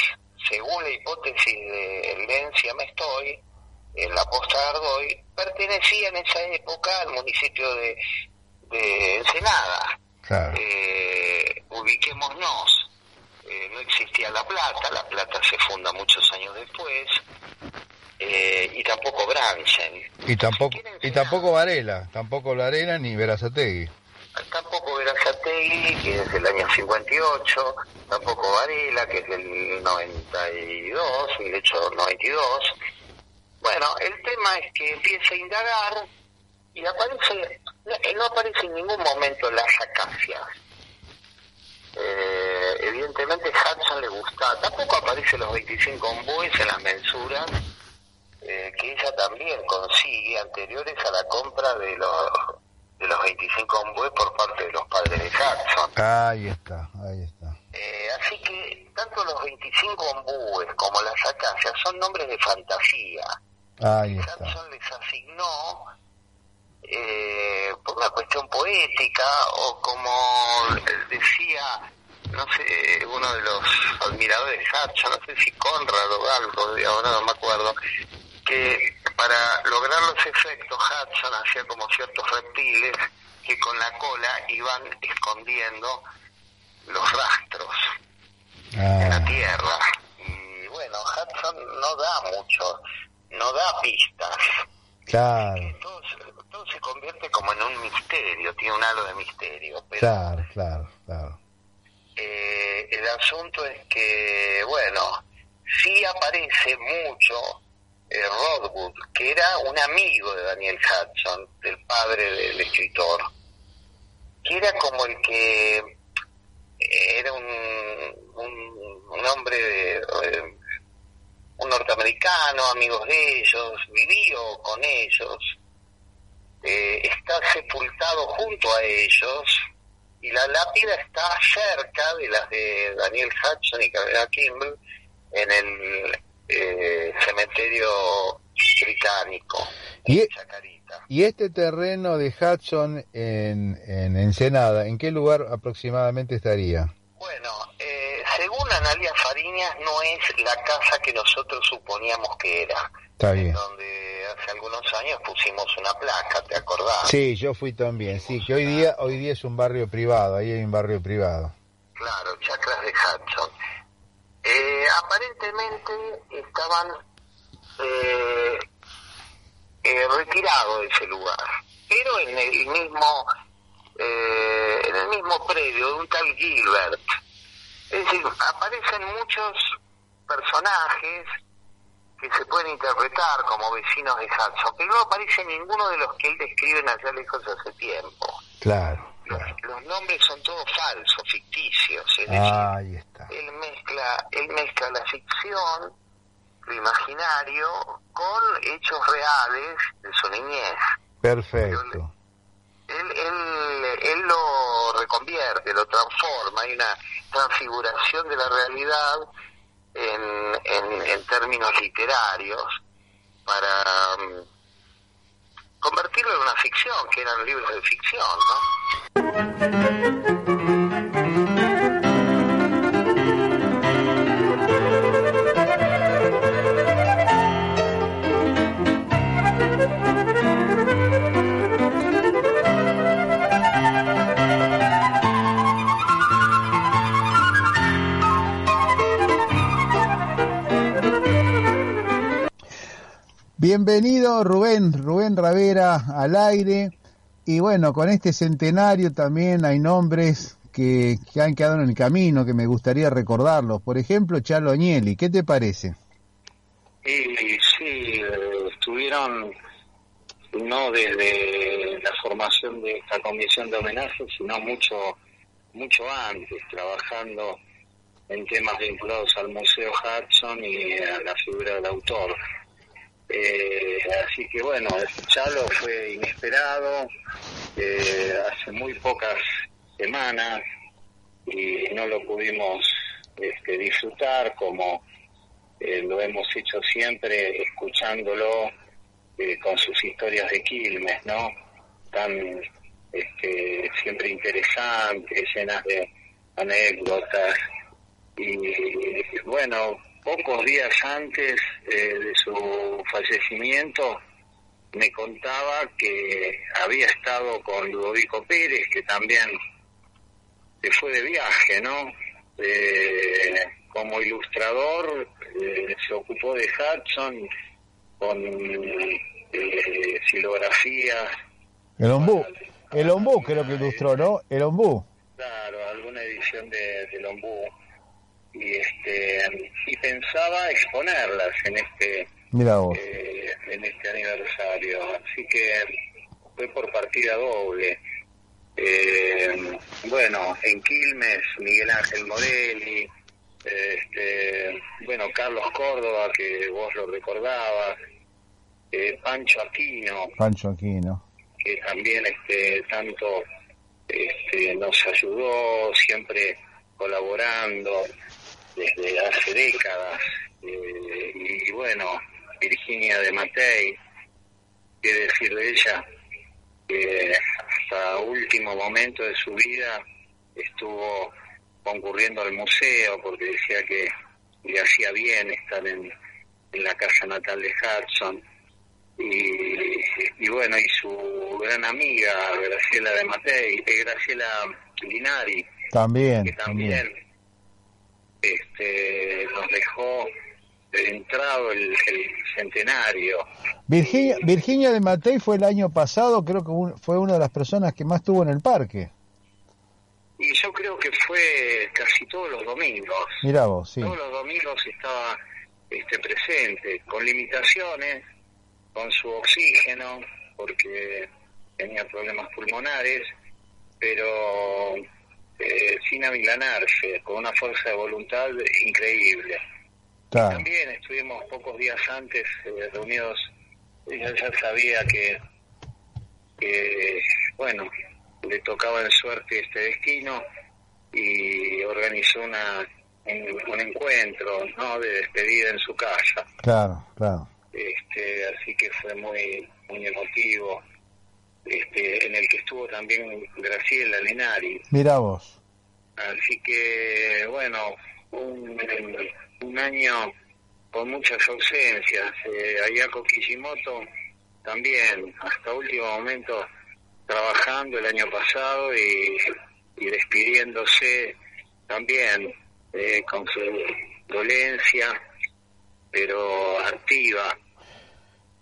según la hipótesis de Lencia Mestoy, en la posta de Ardoy, pertenecían en esa época al municipio de, de Ensenada. Claro. Eh, ubiquémonos, eh, no existía La Plata, La Plata se funda muchos años después, eh, y tampoco Bransen, Y tampoco, y tampoco Varela, tampoco Varela ni Verazategui. tampoco Verazategui, que es del año 58, tampoco Varela, que es del 92, y de hecho 92. Bueno, el tema es que empieza a indagar y aparece, no, aparece en ningún momento las acacias. Eh, evidentemente Hudson le gusta, tampoco aparecen los 25 ombúes en las mensuras eh, que ella también consigue anteriores a la compra de los de los 25 ombúes por parte de los padres de Hudson. Ahí está, ahí está. Eh, así que tanto los 25 ombúes como las acacias son nombres de fantasía. Ahí está. Hudson les asignó eh, una cuestión poética o como decía, no sé, uno de los admiradores de Hudson, no sé si Conrad o algo, ahora no me acuerdo, que para lograr los efectos Hudson hacía como ciertos reptiles que con la cola iban escondiendo los rastros en la Ah, tierra. Y bueno, Hudson no da mucho, no da pistas. claro. Se, convierte como en un misterio, tiene un halo de misterio. Pero Claro, claro, claro. eh, el asunto es que, bueno, sí aparece mucho eh, Rodwood, que era un amigo de Daniel Hudson, del padre del escritor, que era como el que eh, era un, un, un hombre, de, eh, un norteamericano, amigos de ellos, vivió con ellos, eh, está sepultado junto a ellos y la lápida está cerca de las de Daniel Hudson y Carolina Kimball en el eh, cementerio británico, Y- en Chacarita. ¿Y este terreno de Hudson en, en Ensenada, en qué lugar aproximadamente estaría? Bueno, eh, según Analia Fariñas, no es la casa que nosotros suponíamos que era. Está En bien. donde hace algunos años pusimos una placa, ¿te acordás? Sí, yo fui también, sí, que hoy día, hoy día es un barrio privado, ahí hay un barrio privado. Claro, chacras de Hudson. Eh, aparentemente estaban eh, eh, retirados de ese lugar, pero en el mismo eh, en el mismo predio de un tal Gilbert. Es decir, aparecen muchos personajes que se pueden interpretar como vecinos de Hudson, pero no aparece ninguno de los que él describe en allá lejos hace tiempo. Claro, Los, claro. los nombres son todos falsos, ficticios, es decir, Ah, ahí está. él mezcla, él mezcla la ficción, lo imaginario, con hechos reales de su niñez. Perfecto. Él, él, él lo reconvierte, lo transforma, hay una transfiguración de la realidad en, en, en términos literarios para mm, convertirlo en una ficción, que eran libros de ficción, ¿no? Bienvenido Rubén, Rubén Ravera al aire. Y bueno, con este centenario también hay nombres que, que han quedado en el camino, que me gustaría recordarlos. Por ejemplo, Chalo Agnelli, ¿qué te parece? Y sí, eh, estuvieron no desde la formación de esta comisión de homenaje, sino mucho mucho antes, trabajando en temas vinculados al Museo Hudson y a la figura del autor. Eh, así que bueno, Chalo fue inesperado, eh, hace muy pocas semanas y no lo pudimos este, disfrutar como eh, lo hemos hecho siempre escuchándolo eh, con sus historias de Quilmes, ¿no? Tan este, siempre interesantes, llenas de anécdotas. Y bueno, pocos días antes eh, de su fallecimiento me contaba que había estado con Ludovico Pérez, que también se fue de viaje, ¿no? Eh, como ilustrador eh, se ocupó de Hudson con eh, El ombú. El ombú creo que ilustró, ¿no? El ombú. claro, alguna edición de, del Ombú. Y, este, y pensaba exponerlas en este eh, en este aniversario. Así que fue por partida doble. Eh, bueno, en Quilmes, Miguel Ángel Morelli, este, bueno, Carlos Córdoba, que vos lo recordabas, eh, Pancho Aquino, Pancho Aquino. que también este, tanto este, nos ayudó, siempre colaborando desde hace décadas. Eh, y bueno, Virginia de Matei, qué decir de ella, que hasta último momento de su vida estuvo concurriendo al museo porque decía que le hacía bien estar en, en la casa natal de Hudson. Y, y bueno, y su gran amiga Graciela de Matei, eh, Graciela Linari, También, que también. también este, nos dejó entrado el, el centenario. Virginia, Virginia de Matei fue el año pasado, creo que un- fue una de las personas que más estuvo en el parque. Y yo creo que fue casi todos los domingos. Mirá vos, sí. Todos los domingos estaba este, presente, con limitaciones, con su oxígeno, porque tenía problemas pulmonares, pero eh, sin amilanarse, con una fuerza de voluntad increíble. Claro, También estuvimos pocos días antes eh, reunidos, ella ya sabía que, que, bueno, le tocaba en suerte este destino y organizó una un, un encuentro ¿no? de despedida en su casa. claro, claro. Este, así que fue muy, muy emotivo. Este, en el que estuvo también Graciela Lenari. Mirá vos. Así que, bueno, un, un año con muchas ausencias. Eh, Ayako Kishimoto también, hasta último momento, trabajando el año pasado y, y despidiéndose también eh, con su dolencia, pero activa.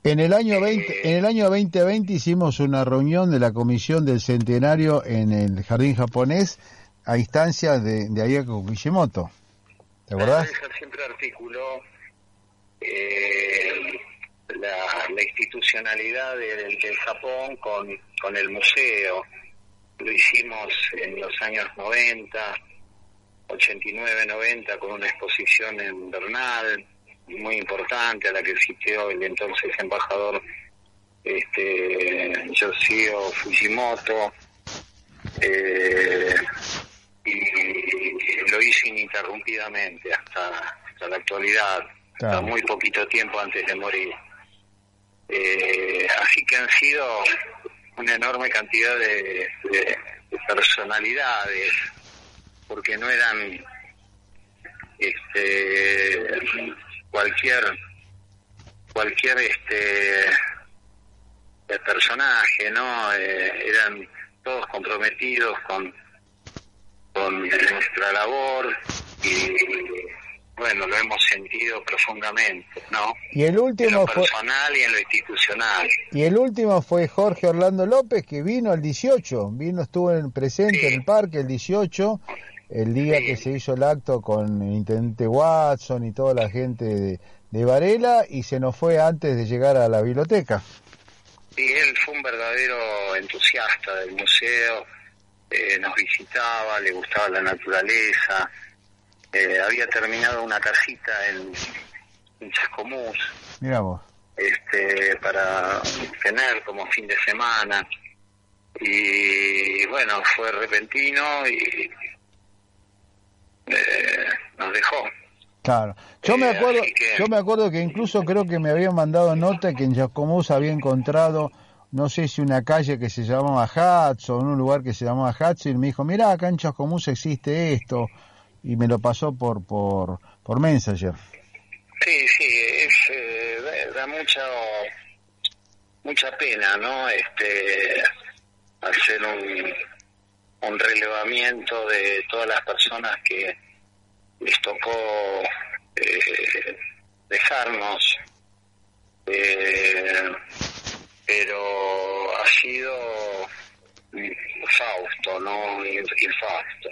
En el año 20, en el año 2020 hicimos una reunión de la comisión del centenario en el jardín japonés a instancia de, de Ayako Kishimoto. ¿Te acordás? Siempre articuló eh, la, la institucionalidad del, del Japón con, con el museo. Lo hicimos en los años 90, 89, 90, con una exposición en Bernal, muy importante, a la que asistió el entonces embajador este, Yoshio Fujimoto. Eh, y lo hice ininterrumpidamente hasta, hasta la actualidad, Claro. hasta muy poquito tiempo antes de morir. Eh, así que han sido una enorme cantidad de, de- de personalidades, porque no eran este cualquier cualquier este personaje, ¿no? Eh, eran todos comprometidos con con nuestra labor y bueno, lo hemos sentido profundamente, ¿no? Y el En lo último fue, personal y en lo institucional. y el último fue Jorge Orlando López que vino el 18, vino estuvo en presente Sí. en el parque el 18, el día Sí. que se hizo el acto con el intendente Watson y toda la gente de, de Varela y se nos fue antes de llegar a la biblioteca. Y él fue un verdadero entusiasta del museo, eh, nos visitaba, le gustaba la naturaleza, eh, había terminado una casita en, en Chascomús Mira vos. este, para tener como fin de semana y bueno, fue repentino y eh, nos dejó. Claro. Yo me Eh, acuerdo, que- yo me acuerdo que incluso creo que me habían mandado nota que en Jacomús había encontrado, no sé si una calle que se llamaba Hudson, un lugar que se llamaba Hudson, y me dijo, mirá, acá en Chascomús existe esto, y me lo pasó por, por, por Messenger. Sí, sí, es, eh, da mucha mucha pena, ¿no? Este hacer un, un relevamiento de todas las personas que les tocó eh, dejarnos, eh, pero ha sido Fausto, ¿no? El Fausto.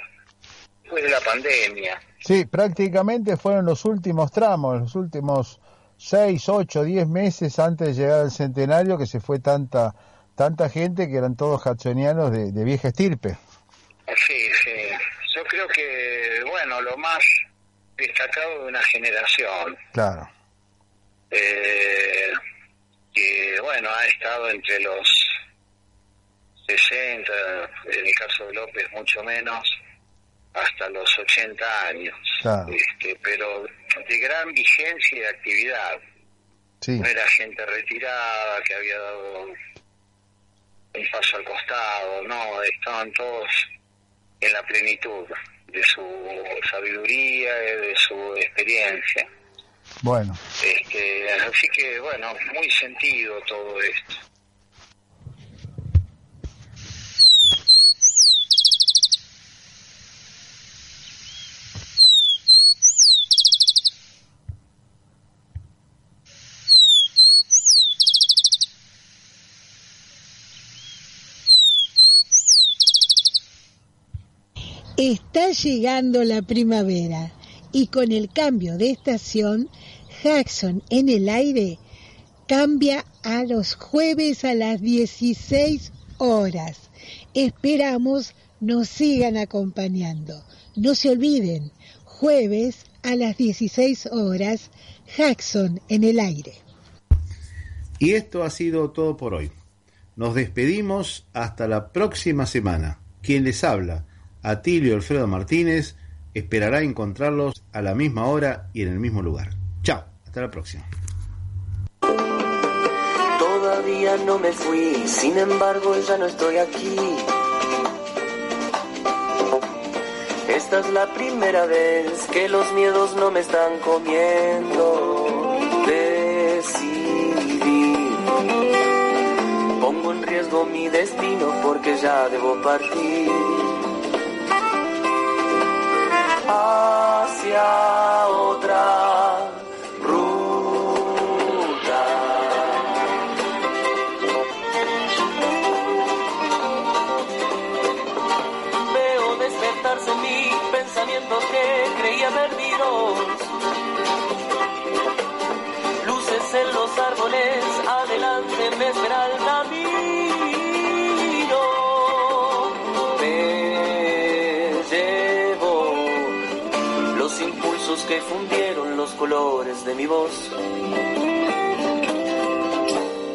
Después de la pandemia, Sí, prácticamente fueron los últimos tramos, los últimos seis, ocho, diez meses antes de llegar al centenario que se fue tanta tanta gente que eran todos hudsonianos de, de vieja estirpe. Sí, sí. Yo creo que, bueno, lo más destacado de una generación, Claro, eh, que, bueno, ha estado entre los 60, en el caso de López mucho menos, hasta los 80 años. Claro. Este, pero de gran vigencia y actividad. sí. No era gente retirada que había dado un paso al costado, no, estaban todos en la plenitud de su sabiduría, de su experiencia. Bueno, Este, así que, bueno, muy sentido todo esto. Está llegando la primavera y con el cambio de estación, Jackson en el aire cambia a los jueves a las 16 horas. Esperamos nos sigan acompañando. No se olviden, jueves a las 16 horas, Jackson en el aire. Y esto ha sido todo por hoy. Nos despedimos hasta la próxima semana. Quien les habla, Atilio Alfredo Martínez, esperará encontrarlos a la misma hora y en el mismo lugar. Chao, hasta la próxima. Todavía no me fui, sin embargo ya no estoy aquí. Esta es la primera vez que los miedos no me están comiendo. Decidí. Pongo en riesgo mi destino porque ya debo partir. Hacia otra ruta. Veo despertarse en mí pensamientos que creía perdidos. Luces en los árboles, adelante me espera colores de mi voz.